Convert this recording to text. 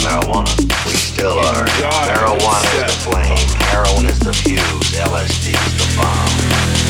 marijuana. We still are. Marijuana is the flame, heroin is the fuse, LSD is the bomb.